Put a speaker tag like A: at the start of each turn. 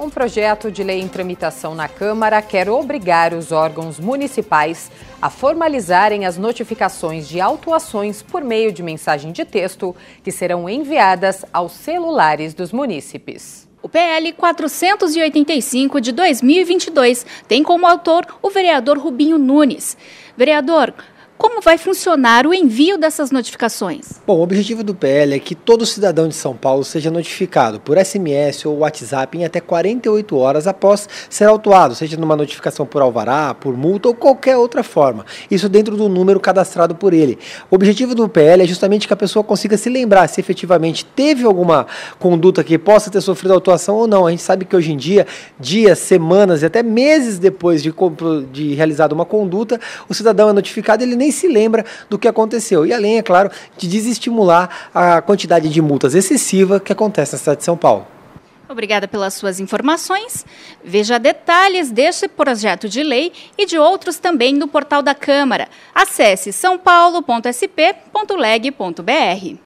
A: Um projeto de lei em tramitação na Câmara quer obrigar os órgãos municipais a formalizarem as notificações de autuações por meio de mensagem de texto que serão enviadas aos celulares dos munícipes.
B: O PL 485 de 2022 tem como autor o vereador Rubinho Nunes. Vereador, como vai funcionar o envio dessas notificações?
C: Bom, o objetivo do PL é que todo cidadão de São Paulo seja notificado por SMS ou WhatsApp em até 48 horas após ser autuado, seja numa notificação por alvará, por multa ou qualquer outra forma. Isso dentro do número cadastrado por ele. O objetivo do PL é justamente que a pessoa consiga se lembrar se efetivamente teve alguma conduta que possa ter sofrido autuação ou não. A gente sabe que hoje em dia, dias, semanas e até meses depois de, de realizada uma conduta, o cidadão é notificado ele nem nem se lembra do que aconteceu. E além, é claro, de desestimular a quantidade de multas excessiva que acontece na cidade de São Paulo.
B: Obrigada pelas suas informações. Veja detalhes deste projeto de lei e de outros também no portal da Câmara. Acesse sãopaulo.sp.leg.br.